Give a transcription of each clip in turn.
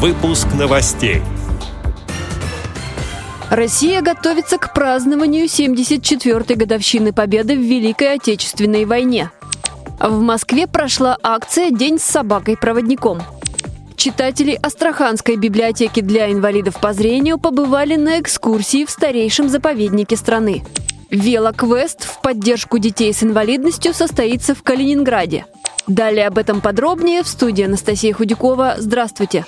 Выпуск новостей. Россия готовится к празднованию 74-й годовщины Победы в Великой Отечественной войне. В Москве прошла акция «День с собакой-проводником». Читатели Астраханской библиотеки для инвалидов по зрению побывали на экскурсии в старейшем заповеднике страны. Велоквест в поддержку детей с инвалидностью состоится в Калининграде. Далее об этом подробнее в студии Анастасия Худякова. Здравствуйте!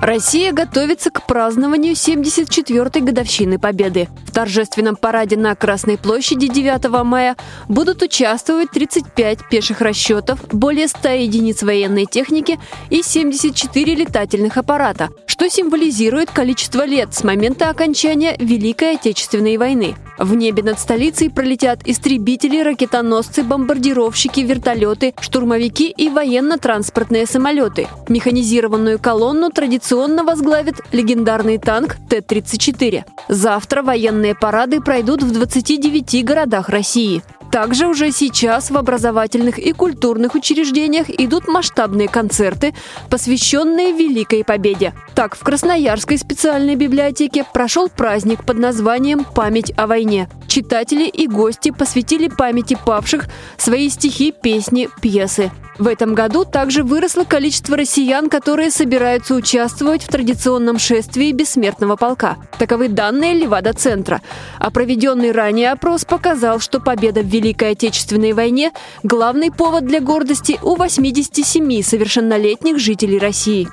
Россия готовится к празднованию 74-й годовщины Победы. В торжественном параде на Красной площади 9 мая будут участвовать 35 пеших расчетов, более 100 единиц военной техники и 74 летательных аппарата, что символизирует количество лет с момента окончания Великой Отечественной войны. В небе над столицей пролетят истребители, ракетоносцы, бомбардировщики, вертолеты, штурмовики и военно-транспортные самолеты. Механизированную колонну традиционно возглавит легендарный танк Т-34. Завтра военные парады пройдут в 29 городах России. Также уже сейчас в образовательных и культурных учреждениях идут масштабные концерты, посвященные Великой Победе. Так, в Красноярской специальной библиотеке прошел праздник под названием «Память о войне». Читатели и гости посвятили памяти павших свои стихи, песни, пьесы. В этом году также выросло количество россиян, которые собираются участвовать в традиционном шествии бессмертного полка. Таковы данные Левада-центра. А проведенный ранее опрос показал, что победа в Великой Отечественной войне – главный повод для гордости у 87 совершеннолетних жителей России.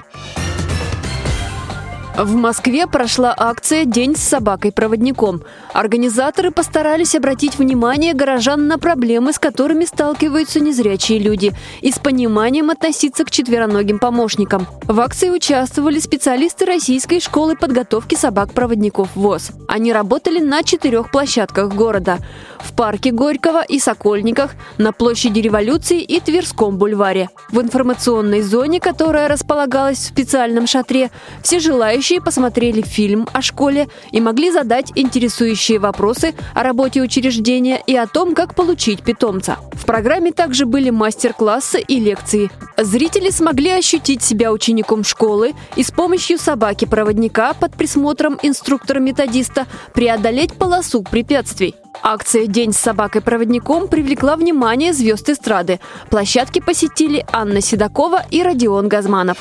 В Москве прошла акция «День с собакой-проводником». Организаторы постарались обратить внимание горожан на проблемы, с которыми сталкиваются незрячие люди, и с пониманием относиться к четвероногим помощникам. В акции участвовали специалисты Российской школы подготовки собак-проводников ВОЗ. Они работали на четырех площадках города – в парке Горького и Сокольниках, на площади Революции и Тверском бульваре. В информационной зоне, которая располагалась в специальном шатре, все желающие Желающие посмотрели фильм о школе и могли задать интересующие вопросы о работе учреждения и о том, как получить питомца. В программе также были мастер-классы и лекции. Зрители смогли ощутить себя учеником школы и с помощью собаки-проводника под присмотром инструктора-методиста преодолеть полосу препятствий. Акция «День с собакой-проводником» привлекла внимание звезд эстрады. Площадки посетили Анна Седокова и Родион Газманов.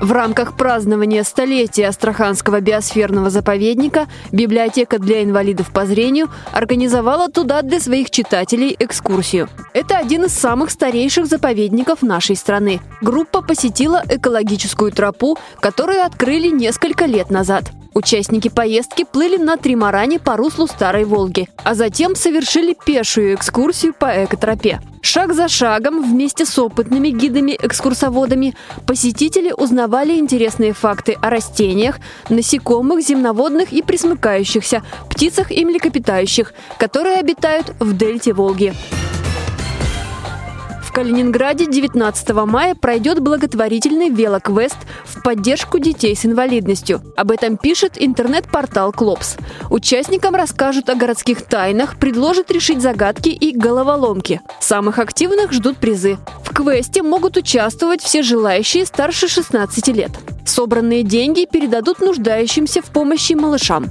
В рамках празднования столетия Астраханского биосферного заповедника библиотека для инвалидов по зрению организовала туда для своих читателей экскурсию. Это один из самых старейших заповедников нашей страны. Группа посетила экологическую тропу, которую открыли несколько лет назад. Участники поездки плыли на тримаране по руслу Старой Волги, а затем совершили пешую экскурсию по экотропе. Шаг за шагом вместе с опытными гидами-экскурсоводами посетители узнавали интересные факты о растениях, насекомых, земноводных и присмыкающихся, птицах и млекопитающих, которые обитают в дельте Волги. Калининграде 19 мая пройдет благотворительный велоквест в поддержку детей с инвалидностью. Об этом пишет интернет-портал Клопс. Участникам расскажут о городских тайнах, предложат решить загадки и головоломки. Самых активных ждут призы. В квесте могут участвовать все желающие старше 16 лет. Собранные деньги передадут нуждающимся в помощи малышам.